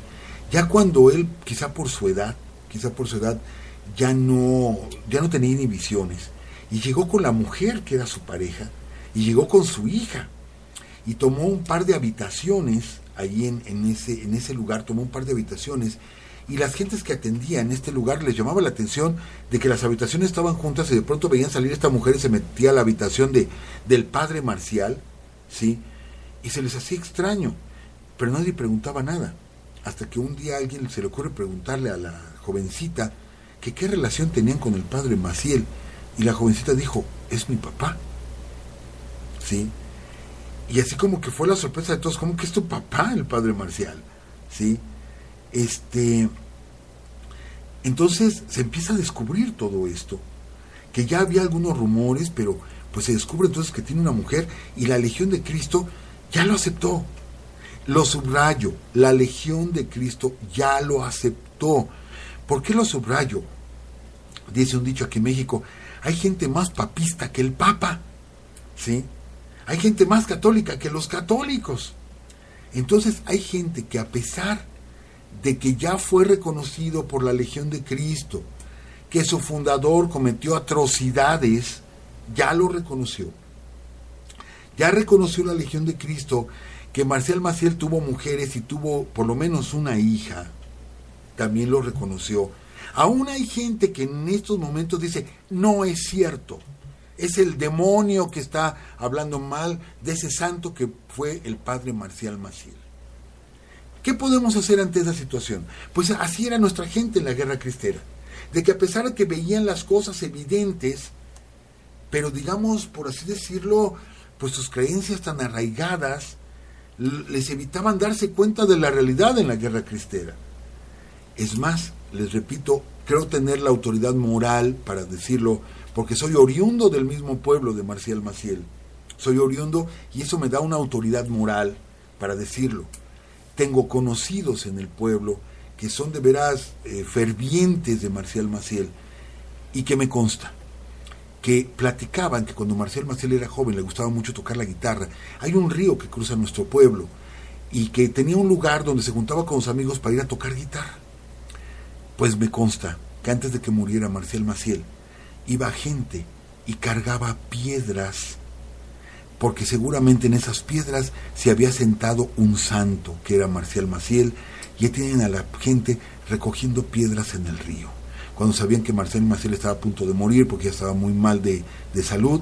ya cuando él, quizá por su edad, quizá por su edad, ya no, ya no tenía inhibiciones. Y llegó con la mujer que era su pareja, y llegó con su hija. Y tomó un par de habitaciones, allí en, en, ese, en ese lugar, tomó un par de habitaciones y las gentes que atendían en este lugar les llamaba la atención de que las habitaciones estaban juntas y de pronto veían salir esta mujer y se metía a la habitación de, del padre Marcial, ¿sí? Y se les hacía extraño, pero nadie preguntaba nada. Hasta que un día a alguien se le ocurre preguntarle a la jovencita que qué relación tenían con el padre Maciel. Y la jovencita dijo, es mi papá. ¿Sí? Y así como que fue la sorpresa de todos, como que es tu papá el padre Marcial. ¿Sí? Este, entonces se empieza a descubrir todo esto, que ya había algunos rumores, pero pues se descubre entonces que tiene una mujer y la Legión de Cristo ya lo aceptó. Lo subrayo, la Legión de Cristo ya lo aceptó. ¿Por qué lo subrayo? Dice un dicho aquí en México, hay gente más papista que el Papa, ¿sí? Hay gente más católica que los católicos. Entonces hay gente que a pesar de que ya fue reconocido por la Legión de Cristo, que su fundador cometió atrocidades, ya lo reconoció. Ya reconoció la Legión de Cristo que Marcial Maciel tuvo mujeres y tuvo por lo menos una hija, también lo reconoció. Aún hay gente que en estos momentos dice, no es cierto, es el demonio que está hablando mal de ese santo que fue el padre Marcial Maciel. ¿Qué podemos hacer ante esa situación? Pues así era nuestra gente en la guerra cristera, de que a pesar de que veían las cosas evidentes, pero digamos, por así decirlo, pues sus creencias tan arraigadas, les evitaban darse cuenta de la realidad en la guerra cristera. Es más, les repito, creo tener la autoridad moral para decirlo, porque soy oriundo del mismo pueblo de Marcial Maciel. Soy oriundo y eso me da una autoridad moral para decirlo. Tengo conocidos en el pueblo que son de veras eh, fervientes de Marcial Maciel y que me consta que platicaban que cuando Marcial Maciel era joven le gustaba mucho tocar la guitarra. Hay un río que cruza nuestro pueblo y que tenía un lugar donde se juntaba con sus amigos para ir a tocar guitarra. Pues me consta que antes de que muriera Marcial Maciel, iba gente y cargaba piedras, porque seguramente en esas piedras se había sentado un santo, que era Marcial Maciel, y ya tienen a la gente recogiendo piedras en el río cuando sabían que Marcel Maciel estaba a punto de morir porque ya estaba muy mal de, salud,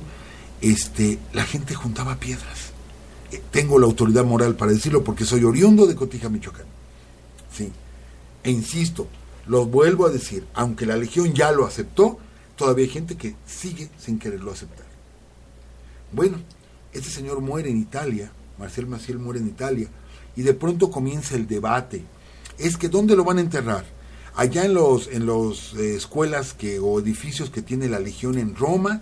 este, la gente juntaba piedras. Eh, tengo la autoridad moral para decirlo porque soy oriundo de Cotija, Michoacán. Sí. E insisto, lo vuelvo a decir, aunque la Legión ya lo aceptó, todavía hay gente que sigue sin quererlo aceptar. Bueno, este señor muere en Italia, Marcel Maciel muere en Italia, y de pronto comienza el debate. Es que ¿dónde lo van a enterrar? allá en los en los eh, escuelas que o edificios que tiene la Legión en Roma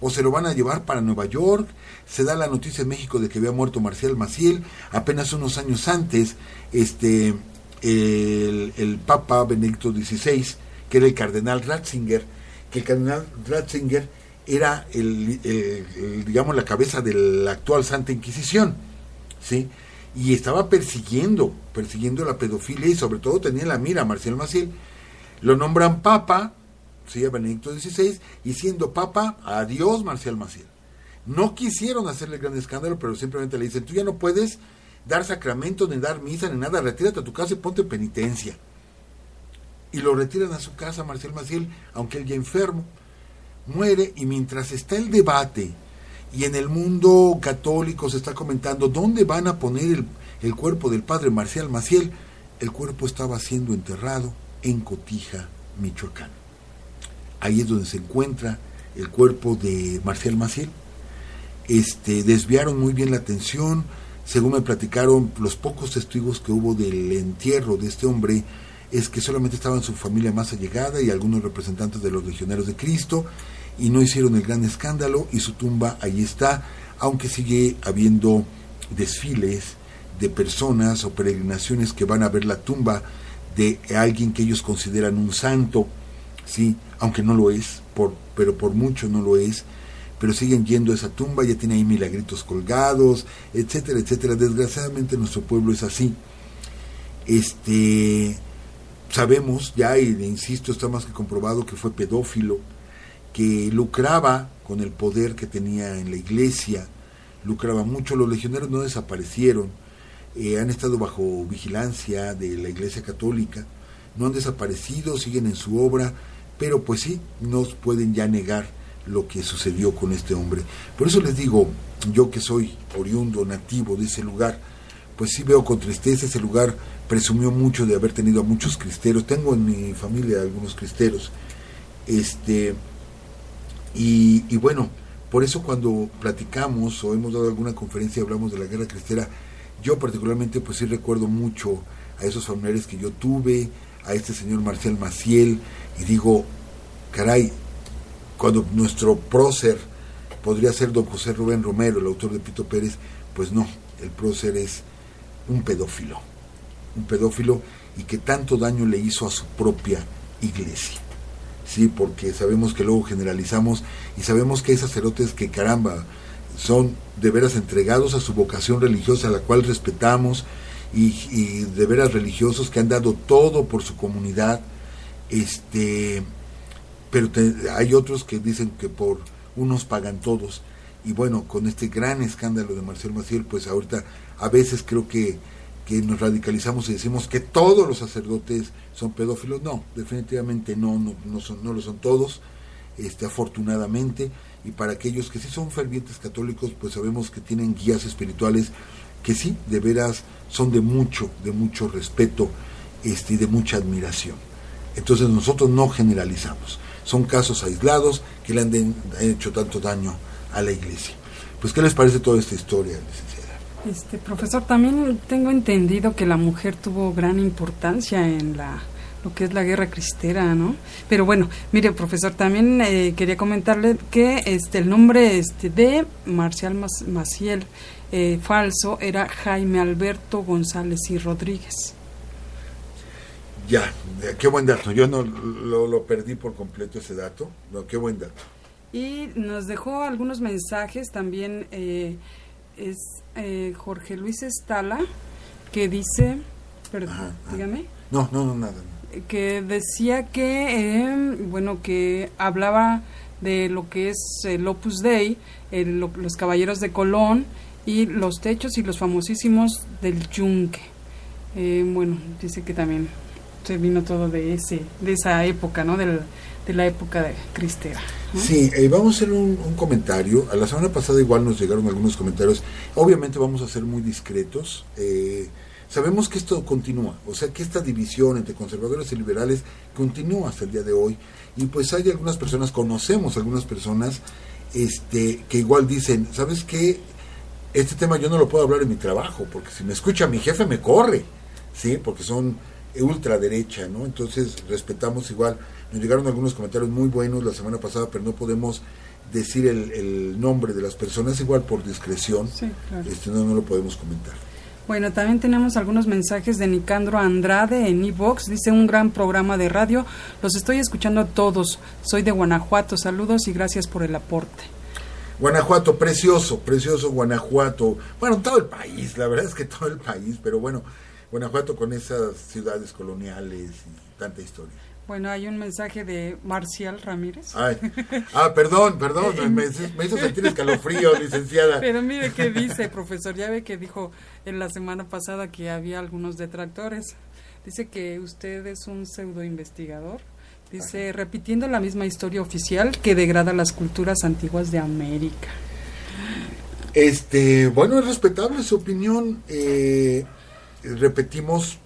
o se lo van a llevar para Nueva York. Se da la noticia en México de que había muerto Marcial Maciel apenas unos años antes. Este el, el Papa Benedicto XVI, que era el cardenal Ratzinger, que el cardenal Ratzinger era el, digamos la cabeza de la actual Santa Inquisición, ¿sí? y estaba persiguiendo, persiguiendo la pedofilia y sobre todo tenía la mira a Marcial Maciel. Lo nombran papa, sí, a Benedicto XVI, y siendo papa, adiós Marcial Maciel. No quisieron hacerle gran escándalo, pero simplemente le dicen, tú ya no puedes dar sacramento, ni dar misa, ni nada, retírate a tu casa y ponte penitencia. Y lo retiran a su casa Marcial Maciel, aunque él ya enfermo. Muere y mientras está el debate y en el mundo católico se está comentando dónde van a poner el, cuerpo del padre Marcial Maciel. El cuerpo estaba siendo enterrado en Cotija, Michoacán. Ahí es donde se encuentra el cuerpo de Marcial Maciel. Este, desviaron muy bien la atención, según me platicaron los pocos testigos que hubo del entierro de este hombre, es que solamente estaban su familia más allegada y algunos representantes de los legionarios de Cristo, y no hicieron el gran escándalo y su tumba ahí está, aunque sigue habiendo desfiles de personas o peregrinaciones que van a ver la tumba de alguien que ellos consideran un santo, sí, aunque no lo es, por, pero por mucho no lo es, pero siguen yendo a esa tumba, ya tiene ahí milagritos colgados, etcétera, etcétera. Desgraciadamente nuestro pueblo es así. Este sabemos ya, y insisto, está más que comprobado que fue pedófilo, que lucraba con el poder que tenía en la iglesia, lucraba mucho. Los legionarios no desaparecieron, eh, han estado bajo vigilancia de la iglesia católica, no han desaparecido, siguen en su obra, pero pues sí, no pueden ya negar lo que sucedió con este hombre. Por eso les digo, yo que soy oriundo, nativo de ese lugar, pues sí veo con tristeza ese lugar, presumió mucho de haber tenido a muchos cristeros, tengo en mi familia algunos cristeros, este, y, bueno, por eso cuando platicamos o hemos dado alguna conferencia y hablamos de la guerra cristera, yo particularmente pues sí recuerdo mucho a esos familiares que yo tuve, a este señor Marcial Maciel, y digo, caray, cuando nuestro prócer podría ser don José Rubén Romero, el autor de Pito Pérez, pues no, el prócer es un pedófilo, un pedófilo y que tanto daño le hizo a su propia iglesia sí, porque sabemos que luego generalizamos y sabemos que hay sacerdotes que caramba, son de veras entregados a su vocación religiosa, a la cual respetamos, y, de veras religiosos que han dado todo por su comunidad, este, pero hay otros que dicen que por unos pagan todos, y bueno, con este gran escándalo de Marcel Maciel, pues ahorita a veces creo que, que nos radicalizamos y decimos que todos los sacerdotes son pedófilos. No, definitivamente no, no, no, lo son todos, este, afortunadamente. Y para aquellos que sí son fervientes católicos, pues sabemos que tienen guías espirituales que sí, de veras, son de mucho, de mucho respeto este, y de mucha admiración. Entonces nosotros no generalizamos. Son casos aislados que le han hecho tanto daño a la iglesia. Pues, ¿qué les parece toda esta historia? Este, profesor, también tengo entendido que la mujer tuvo gran importancia en la lo que es la guerra cristera, ¿no? Pero bueno, mire, profesor, también eh, quería comentarle que este el nombre este de Marcial Maciel eh, falso era Jaime Alberto González y Rodríguez. Ya, qué buen dato. Yo no lo, perdí por completo ese dato. No, qué buen dato. Y nos dejó algunos mensajes también. Eh, es eh, Jorge Luis Estala que dice, perdón, dígame. No, no, no, nada. Que decía que, em, bueno, que hablaba de lo que es el Opus Dei, los Caballeros de Colón y los techos y los famosísimos del Yunque. Eh, bueno, dice que también se vino todo de ese de esa época, ¿no? De la época de Cristera. Sí, eh, vamos a hacer un, comentario. A la semana pasada igual nos llegaron algunos comentarios. Obviamente vamos a ser muy discretos. Eh, sabemos que esto continúa, o sea que esta división entre conservadores y liberales continúa hasta el día de hoy. Y pues hay algunas personas, conocemos algunas personas este, que igual dicen, ¿sabes qué? Este tema yo no lo puedo hablar en mi trabajo, porque si me escucha mi jefe me corre, ¿sí? Porque son ultraderecha, ¿no? Entonces respetamos igual. Nos llegaron algunos comentarios muy buenos la semana pasada, pero no podemos decir el, nombre de las personas igual por discreción. Sí, claro. este, no, no lo podemos comentar. Bueno, también tenemos algunos mensajes de Nicandro Andrade en Evox. Dice un gran programa de radio. Los estoy escuchando a todos. Soy de Guanajuato. Saludos y gracias por el aporte. Guanajuato, precioso, precioso Guanajuato. Bueno, todo el país, la verdad es que todo el país, pero bueno, Guanajuato con esas ciudades coloniales y tanta historia. Bueno, hay un mensaje de Marcial Ramírez. ah, perdón, perdón, me, me, hizo sentir escalofrío, licenciada. Pero mire qué dice, profesor, ya ve que dijo en la semana pasada que había algunos detractores. Dice que usted es un pseudo investigador. Dice, repitiendo la misma historia oficial que degrada las culturas antiguas de América. Este, bueno, es respetable su opinión. Eh, repetimos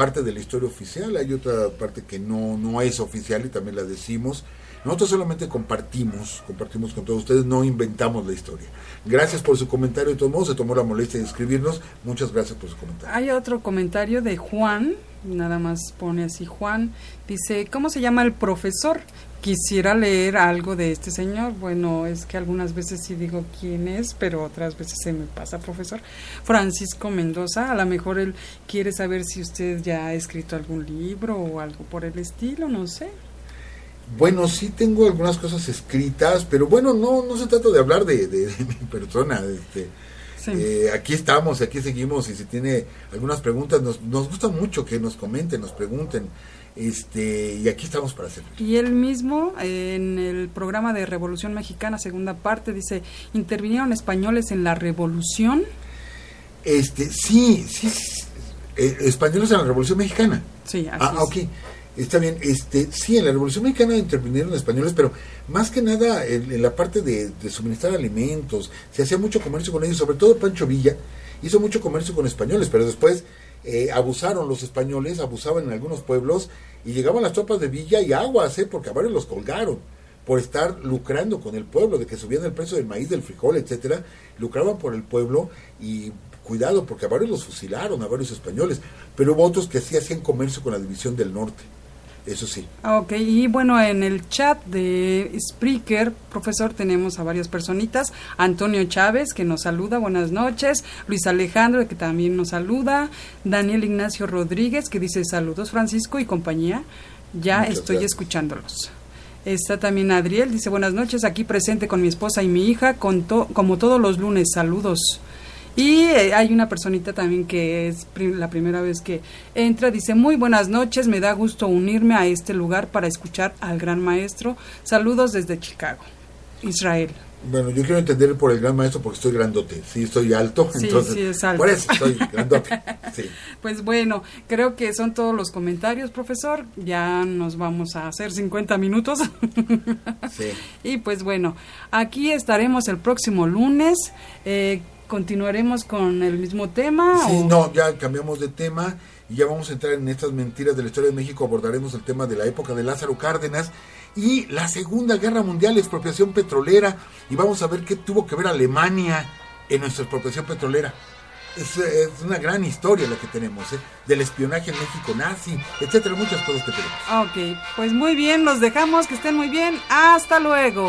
parte de la historia oficial, hay otra parte que no, no es oficial y también la decimos. Nosotros solamente compartimos, compartimos con todos ustedes, no inventamos la historia. Gracias por su comentario, de todos modos se tomó la molestia de escribirnos. Muchas gracias por su comentario. Hay otro comentario de Juan, nada más pone así Juan, dice, ¿cómo se llama el profesor? Quisiera leer algo de este señor. Bueno, es que algunas veces sí digo quién es, pero otras veces se me pasa, profesor. Francisco Mendoza, a lo mejor él quiere saber si usted ya ha escrito algún libro o algo por el estilo, no sé. Bueno, sí tengo algunas cosas escritas, pero bueno, no, no se trata de hablar de, mi persona. Este, eh, aquí estamos, aquí seguimos y si tiene algunas preguntas, nos, nos gusta mucho que nos comenten, nos pregunten. Este, y aquí estamos para hacerlo. Y él mismo, en el programa de Revolución Mexicana, segunda parte, dice, ¿intervinieron españoles en la revolución? Este, sí, sí, eh, españoles en la Revolución Mexicana. Sí, así Ah, ok. Está bien, este, sí, en la Revolución Mexicana intervinieron españoles, pero más que nada en, la parte de, de, suministrar alimentos, se hacía mucho comercio con ellos, sobre todo Pancho Villa hizo mucho comercio con españoles, pero después eh, abusaron los españoles, abusaban en algunos pueblos y llegaban las tropas de Villa y aguas, ¿eh? porque a varios los colgaron por estar lucrando con el pueblo, de que subían el precio del maíz, del frijol, etcétera, lucraban por el pueblo y cuidado, porque a varios los fusilaron, a varios españoles, pero hubo otros que sí hacían comercio con la división del norte. Eso sí. Ah, ok, y bueno, en el chat de Spreaker, profesor, tenemos a varias personitas. Antonio Chávez, que nos saluda, buenas noches. Luis Alejandro, que también nos saluda. Daniel Ignacio Rodríguez, que dice saludos, Francisco y compañía. Ya estoy escuchándolos. Está también Adriel, dice buenas noches, aquí presente con mi esposa y mi hija, con como todos los lunes, saludos. Y eh, hay una personita también que es la primera vez que entra, dice, muy buenas noches, me da gusto unirme a este lugar para escuchar al gran maestro. Saludos desde Chicago, Israel. Bueno, yo quiero entender por el gran maestro porque estoy grandote. Sí, estoy alto. Sí, entonces, sí, es alto. Por eso estoy grandote. Sí. Pues bueno, creo que son todos los comentarios, profesor. Ya nos vamos a hacer 50 minutos. Sí. Y pues bueno, aquí estaremos el próximo lunes. Eh, ¿Continuaremos con el mismo tema? Sí, o- no, ya cambiamos de tema y ya vamos a entrar en estas mentiras de la historia de México. Abordaremos el tema de la época de Lázaro Cárdenas y la Segunda Guerra Mundial, expropiación petrolera. Y vamos a ver qué tuvo que ver Alemania en nuestra expropiación petrolera. Es, es una gran historia la que tenemos, ¿eh? del espionaje en México nazi, etcétera, muchas cosas que tenemos. Ok, pues muy bien, los dejamos, que estén muy bien. Hasta luego.